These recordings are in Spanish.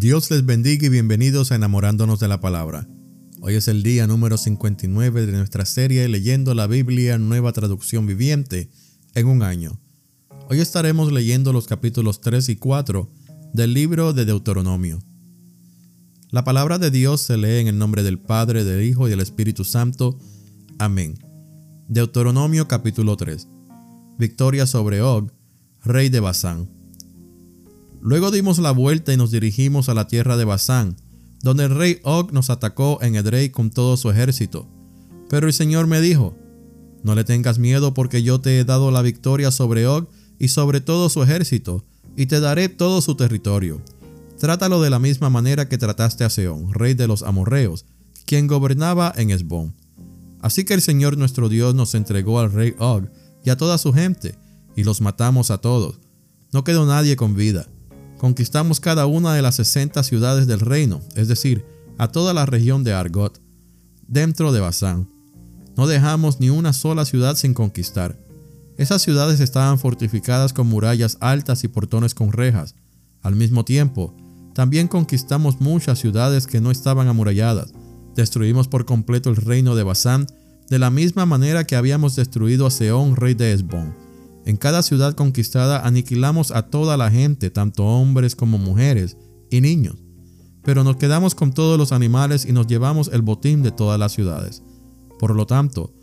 Dios les bendiga y bienvenidos a Enamorándonos de la Palabra. Hoy es el día número 59 de nuestra serie Leyendo la Biblia Nueva Traducción Viviente en un año. Hoy estaremos leyendo los capítulos 3 y 4 del libro de Deuteronomio. La palabra de Dios se lee en el nombre del Padre, del Hijo y del Espíritu Santo. Amén. Deuteronomio capítulo 3. Victoria sobre Og, rey de Basán. Luego dimos la vuelta y nos dirigimos a la tierra de Basán, donde el rey Og nos atacó en Edrei con todo su ejército. Pero el Señor me dijo, no le tengas miedo porque yo te he dado la victoria sobre Og y sobre todo su ejército, y te daré todo su territorio. Trátalo de la misma manera que trataste a Seón, rey de los amorreos, quien gobernaba en Esbón. Así que el Señor nuestro Dios nos entregó al rey Og y a toda su gente, y los matamos a todos. No quedó nadie con vida conquistamos cada una de las 60 ciudades del reino, es decir, a toda la región de Argot, dentro de Basán. No dejamos ni una sola ciudad sin conquistar. Esas ciudades estaban fortificadas con murallas altas y portones con rejas. Al mismo tiempo, también conquistamos muchas ciudades que no estaban amuralladas. Destruimos por completo el reino de Basán, de la misma manera que habíamos destruido a Seón, rey de Esbón. En cada ciudad conquistada aniquilamos a toda la gente, tanto hombres como mujeres y niños. Pero nos quedamos con todos los animales y nos llevamos el botín de todas las ciudades. Por lo tanto,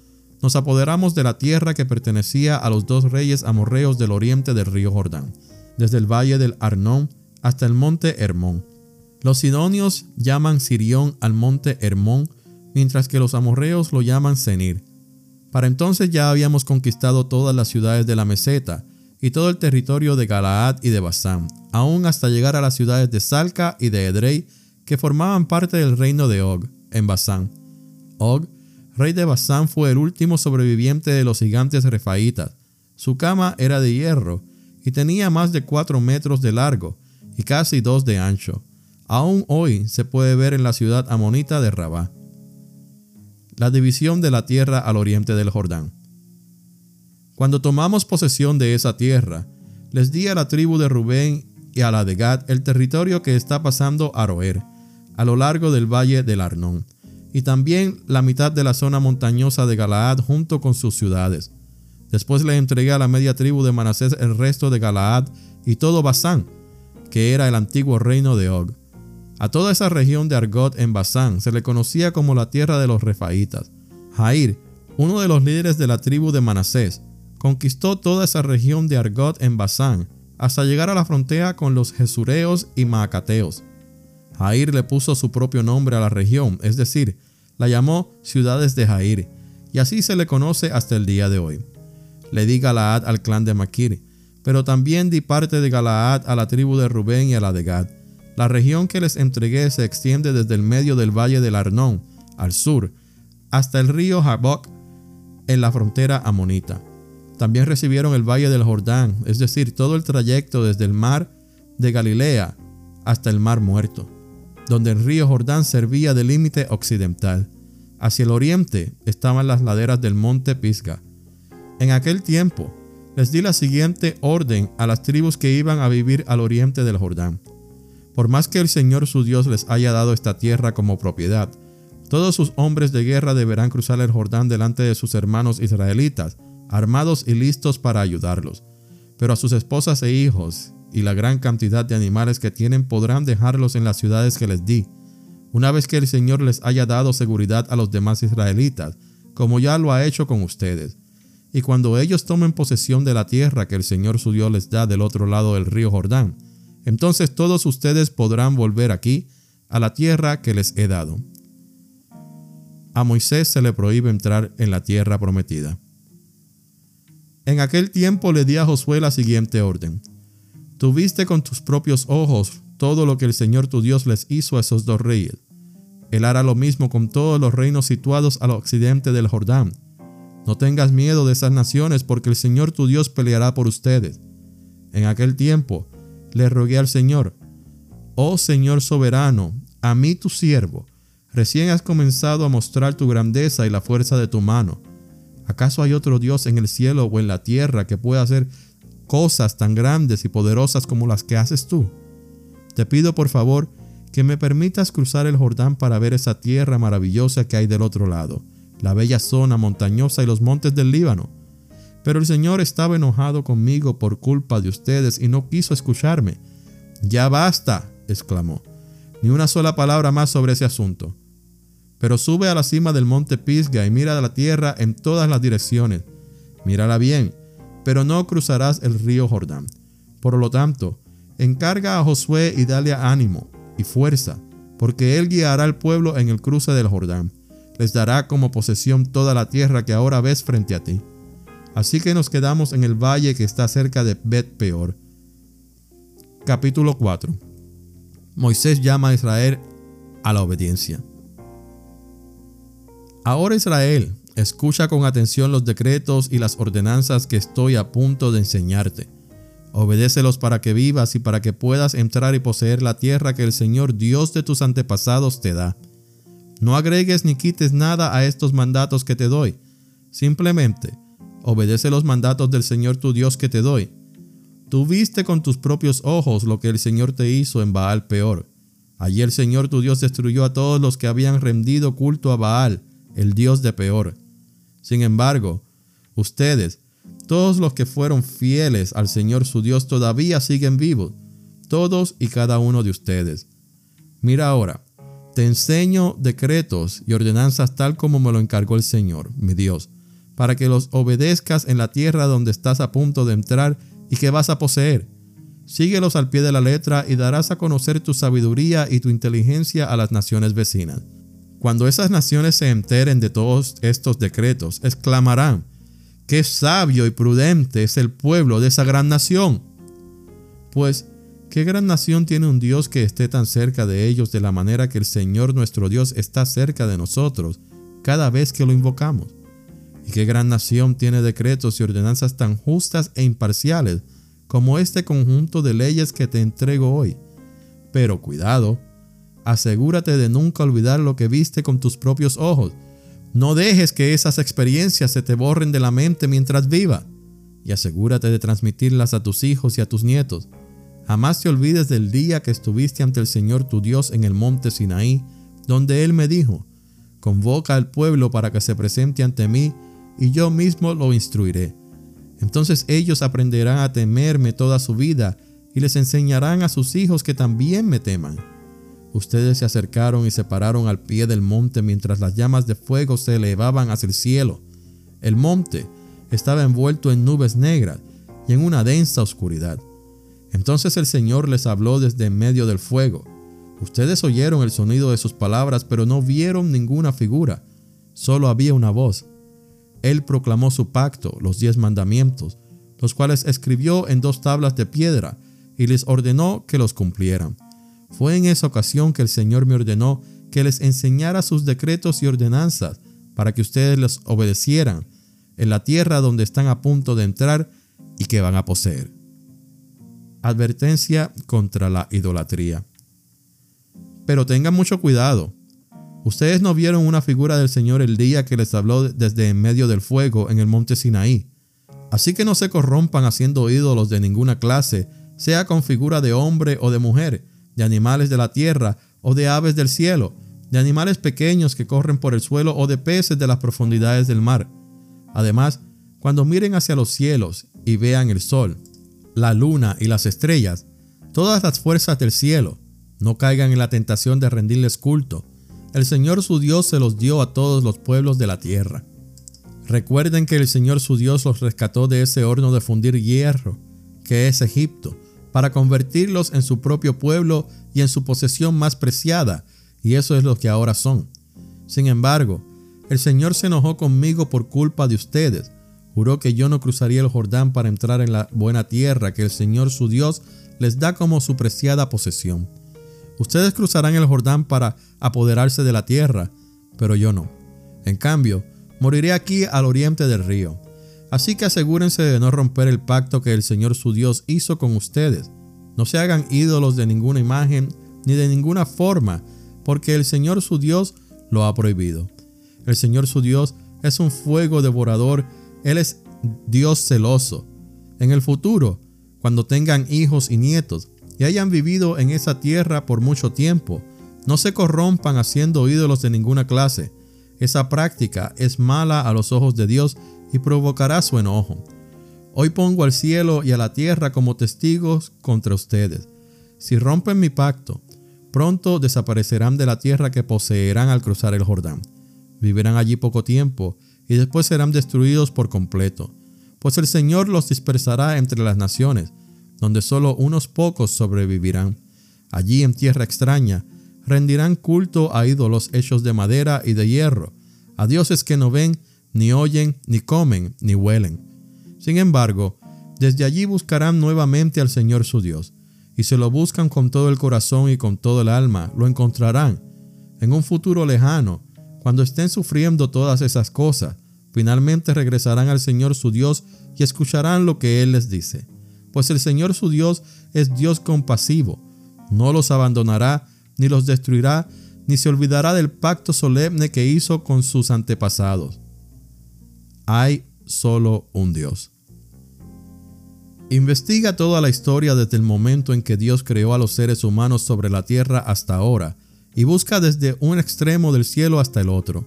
nos apoderamos de la tierra que pertenecía a los dos reyes amorreos del oriente del río Jordán, desde el valle del Arnón hasta el monte Hermón. Los sidonios llaman Sirión al monte Hermón, mientras que los amorreos lo llaman Senir. Para entonces ya habíamos conquistado todas las ciudades de la meseta y todo el territorio de Galaad y de Basán, aún hasta llegar a las ciudades de Salca y de Edrei, que formaban parte del reino de Og, en Basán. Og, rey de Basán, fue el último sobreviviente de los gigantes refaítas. Su cama era de hierro y tenía más de cuatro metros de largo y casi dos de ancho. Aún hoy se puede ver en la ciudad amonita de Rabá la división de la tierra al oriente del Jordán. Cuando tomamos posesión de esa tierra, les di a la tribu de Rubén y a la de Gad el territorio que está pasando a Roer, a lo largo del valle del Arnón, y también la mitad de la zona montañosa de Galaad junto con sus ciudades. Después le entregué a la media tribu de Manasés el resto de Galaad y todo Basán, que era el antiguo reino de Og. A toda esa región de Argot en Basán se le conocía como la tierra de los refaítas. Jair, uno de los líderes de la tribu de Manasés, conquistó toda esa región de Argot en Basán hasta llegar a la frontera con los Jesureos y Maacateos. Jair le puso su propio nombre a la región, es decir, la llamó ciudades de Jair, y así se le conoce hasta el día de hoy. Le di Galaad al clan de Maquir, pero también di parte de Galaad a la tribu de Rubén y a la de Gad. La región que les entregué se extiende desde el medio del valle del Arnón, al sur, hasta el río Jaboc, en la frontera amonita. También recibieron el valle del Jordán, es decir, todo el trayecto desde el mar de Galilea hasta el mar muerto, donde el río Jordán servía de límite occidental. Hacia el oriente estaban las laderas del monte Pisga. En aquel tiempo les di la siguiente orden a las tribus que iban a vivir al oriente del Jordán. Por más que el Señor su Dios les haya dado esta tierra como propiedad, todos sus hombres de guerra deberán cruzar el Jordán delante de sus hermanos israelitas, armados y listos para ayudarlos. Pero a sus esposas e hijos y la gran cantidad de animales que tienen podrán dejarlos en las ciudades que les di, una vez que el Señor les haya dado seguridad a los demás israelitas, como ya lo ha hecho con ustedes. Y cuando ellos tomen posesión de la tierra que el Señor su Dios les da del otro lado del río Jordán, entonces todos ustedes podrán volver aquí, a la tierra que les he dado. A Moisés se le prohíbe entrar en la tierra prometida. En aquel tiempo le di a Josué la siguiente orden. Tuviste con tus propios ojos todo lo que el Señor tu Dios les hizo a esos dos reyes. Él hará lo mismo con todos los reinos situados al occidente del Jordán. No tengas miedo de esas naciones porque el Señor tu Dios peleará por ustedes. En aquel tiempo le rogué al Señor, Oh Señor soberano, a mí tu siervo, recién has comenzado a mostrar tu grandeza y la fuerza de tu mano. ¿Acaso hay otro Dios en el cielo o en la tierra que pueda hacer cosas tan grandes y poderosas como las que haces tú? Te pido por favor que me permitas cruzar el Jordán para ver esa tierra maravillosa que hay del otro lado, la bella zona montañosa y los montes del Líbano. Pero el Señor estaba enojado conmigo por culpa de ustedes y no quiso escucharme. Ya basta, exclamó. Ni una sola palabra más sobre ese asunto. Pero sube a la cima del monte Pisga y mira la tierra en todas las direcciones. Mírala bien, pero no cruzarás el río Jordán. Por lo tanto, encarga a Josué y dale ánimo y fuerza, porque él guiará al pueblo en el cruce del Jordán. Les dará como posesión toda la tierra que ahora ves frente a ti. Así que nos quedamos en el valle que está cerca de Bet Peor. Capítulo 4. Moisés llama a Israel a la obediencia. Ahora Israel, escucha con atención los decretos y las ordenanzas que estoy a punto de enseñarte. Obedécelos para que vivas y para que puedas entrar y poseer la tierra que el Señor Dios de tus antepasados te da. No agregues ni quites nada a estos mandatos que te doy. Simplemente, obedece los mandatos del Señor tu Dios que te doy. Tú viste con tus propios ojos lo que el Señor te hizo en Baal peor. Allí el Señor tu Dios destruyó a todos los que habían rendido culto a Baal, el Dios de peor. Sin embargo, ustedes, todos los que fueron fieles al Señor su Dios todavía siguen vivos, todos y cada uno de ustedes. Mira ahora, te enseño decretos y ordenanzas tal como me lo encargó el Señor, mi Dios, para que los obedezcas en la tierra donde estás a punto de entrar y que vas a poseer. Síguelos al pie de la letra y darás a conocer tu sabiduría y tu inteligencia a las naciones vecinas. Cuando esas naciones se enteren de todos estos decretos, exclamarán, Qué sabio y prudente es el pueblo de esa gran nación. Pues, ¿qué gran nación tiene un Dios que esté tan cerca de ellos de la manera que el Señor nuestro Dios está cerca de nosotros cada vez que lo invocamos? ¿Y qué gran nación tiene decretos y ordenanzas tan justas e imparciales como este conjunto de leyes que te entrego hoy? Pero cuidado, asegúrate de nunca olvidar lo que viste con tus propios ojos no dejes que esas experiencias se te borren de la mente mientras viva y asegúrate de transmitirlas a tus hijos y a tus nietos. Jamás te olvides del día que estuviste ante el Señor tu Dios en el monte Sinaí, donde Él me dijo, convoca al pueblo para que se presente ante mí y yo mismo lo instruiré. Entonces ellos aprenderán a temerme toda su vida y les enseñarán a sus hijos que también me teman. Ustedes se acercaron y se pararon al pie del monte mientras las llamas de fuego se elevaban hacia el cielo. El monte estaba envuelto en nubes negras y en una densa oscuridad. Entonces el Señor les habló desde en medio del fuego. Ustedes oyeron el sonido de sus palabras, pero no vieron ninguna figura. Solo había una voz. Él proclamó su pacto, los diez mandamientos, los cuales escribió en dos tablas de piedra, y les ordenó que los cumplieran. Fue en esa ocasión que el Señor me ordenó que les enseñara sus decretos y ordenanzas para que ustedes los obedecieran en la tierra donde están a punto de entrar y que van a poseer. Advertencia contra la idolatría. Pero tengan mucho cuidado. Ustedes no vieron una figura del Señor el día que les habló desde en medio del fuego en el monte Sinaí. Así que no se corrompan haciendo ídolos de ninguna clase, sea con figura de hombre o de mujer, de animales de la tierra o de aves del cielo, de animales pequeños que corren por el suelo o de peces de las profundidades del mar. Además, cuando miren hacia los cielos y vean el sol, la luna y las estrellas, todas las fuerzas del cielo, no caigan en la tentación de rendirles culto. El Señor su Dios se los dio a todos los pueblos de la tierra. Recuerden que el Señor su Dios los rescató de ese horno de fundir hierro, que es Egipto, para convertirlos en su propio pueblo y en su posesión más preciada, y eso es lo que ahora son. Sin embargo, el Señor se enojó conmigo por culpa de ustedes. Juró que yo no cruzaría el Jordán para entrar en la buena tierra que el Señor su Dios les da como su preciada posesión. Ustedes cruzarán el Jordán para apoderarse de la tierra, pero yo no. En cambio, moriré aquí al oriente del río. Así que asegúrense de no romper el pacto que el Señor su Dios hizo con ustedes. No se hagan ídolos de ninguna imagen ni de ninguna forma, porque el Señor su Dios lo ha prohibido. El Señor su Dios es un fuego devorador, Él es Dios celoso. En el futuro, cuando tengan hijos y nietos, y hayan vivido en esa tierra por mucho tiempo. No se corrompan haciendo ídolos de ninguna clase. Esa práctica es mala a los ojos de Dios y provocará su enojo. Hoy pongo al cielo y a la tierra como testigos contra ustedes. Si rompen mi pacto, pronto desaparecerán de la tierra que poseerán al cruzar el Jordán. Vivirán allí poco tiempo y después serán destruidos por completo, pues el Señor los dispersará entre las naciones, donde solo unos pocos sobrevivirán. Allí en tierra extraña, rendirán culto a ídolos hechos de madera y de hierro, a dioses que no ven, ni oyen, ni comen, ni huelen. Sin embargo, desde allí buscarán nuevamente al Señor su Dios, y se lo buscan con todo el corazón y con todo el alma, lo encontrarán. En un futuro lejano, cuando estén sufriendo todas esas cosas, finalmente regresarán al Señor su Dios y escucharán lo que Él les dice. Pues el Señor su Dios es Dios compasivo, no los abandonará, ni los destruirá, ni se olvidará del pacto solemne que hizo con sus antepasados. Hay solo un Dios. Investiga toda la historia desde el momento en que Dios creó a los seres humanos sobre la tierra hasta ahora y busca desde un extremo del cielo hasta el otro.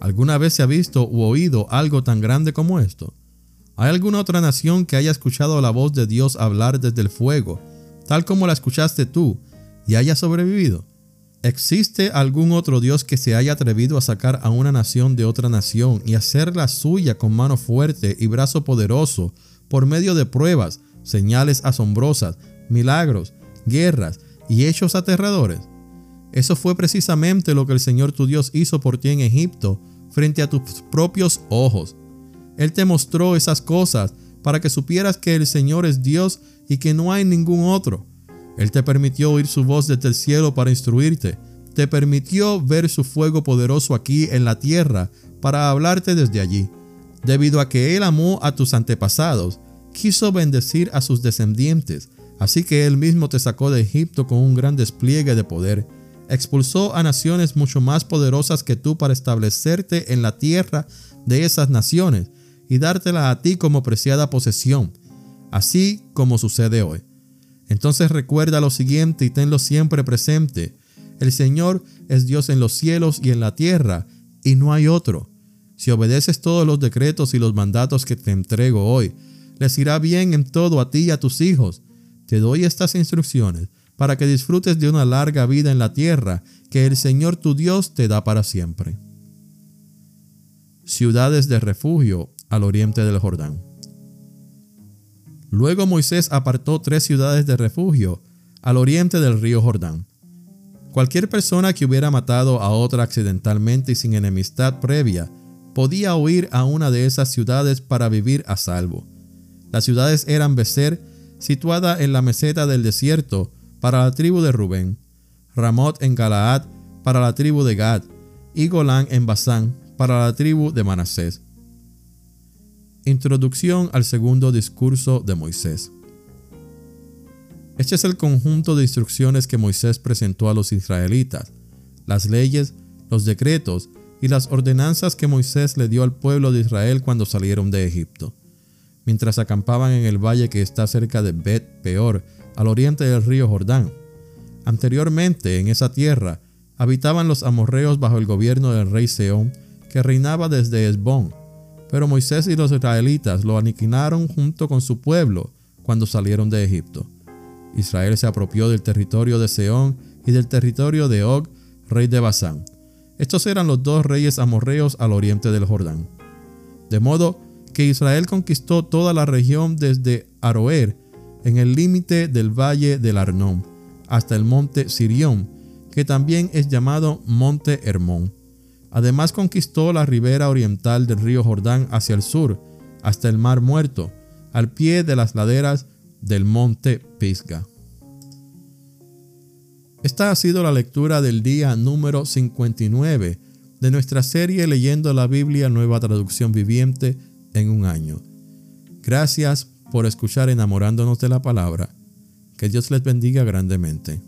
¿Alguna vez se ha visto u oído algo tan grande como esto? ¿Hay alguna otra nación que haya escuchado la voz de Dios hablar desde el fuego, tal como la escuchaste tú, y haya sobrevivido? ¿Existe algún otro Dios que se haya atrevido a sacar a una nación de otra nación y hacerla suya con mano fuerte y brazo poderoso por medio de pruebas, señales asombrosas, milagros, guerras y hechos aterradores? Eso fue precisamente lo que el Señor tu Dios hizo por ti en Egipto frente a tus propios ojos. Él te mostró esas cosas para que supieras que el Señor es Dios y que no hay ningún otro. Él te permitió oír su voz desde el cielo para instruirte. Te permitió ver su fuego poderoso aquí en la tierra para hablarte desde allí. Debido a que Él amó a tus antepasados, quiso bendecir a sus descendientes, así que Él mismo te sacó de Egipto con un gran despliegue de poder expulsó a naciones mucho más poderosas que tú para establecerte en la tierra de esas naciones y dártela a ti como preciada posesión, así como sucede hoy. Entonces recuerda lo siguiente y tenlo siempre presente. El Señor es Dios en los cielos y en la tierra, y no hay otro. Si obedeces todos los decretos y los mandatos que te entrego hoy, les irá bien en todo a ti y a tus hijos. Te doy estas instrucciones para que disfrutes de una larga vida en la tierra que el Señor tu Dios te da para siempre. Ciudades de refugio al oriente del Jordán. Luego Moisés apartó tres ciudades de refugio al oriente del río Jordán. Cualquier persona que hubiera matado a otra accidentalmente y sin enemistad previa podía huir a una de esas ciudades para vivir a salvo. Las ciudades eran Becer, situada en la meseta del desierto, para la tribu de Rubén, Ramot en Galaad para la tribu de Gad y Golán en Basán para la tribu de Manasés. Introducción al segundo discurso de Moisés. Este es el conjunto de instrucciones que Moisés presentó a los israelitas, las leyes, los decretos y las ordenanzas que Moisés le dio al pueblo de Israel cuando salieron de Egipto. Mientras acampaban en el valle que está cerca de Bet Peor, al oriente del río Jordán. Anteriormente, en esa tierra, habitaban los amorreos bajo el gobierno del rey Seón, que reinaba desde Esbón. Pero Moisés y los israelitas lo aniquilaron junto con su pueblo cuando salieron de Egipto. Israel se apropió del territorio de Seón y del territorio de Og, rey de Basán. Estos eran los dos reyes amorreos al oriente del Jordán. De modo que Israel conquistó toda la región desde Aroer en el límite del valle del Arnón, hasta el monte Sirión, que también es llamado Monte Hermón. Además conquistó la ribera oriental del río Jordán hacia el sur, hasta el Mar Muerto, al pie de las laderas del monte Pisga. Esta ha sido la lectura del día número 59 de nuestra serie Leyendo la Biblia Nueva Traducción Viviente en un año. Gracias por escuchar enamorándonos de la palabra. Que Dios les bendiga grandemente.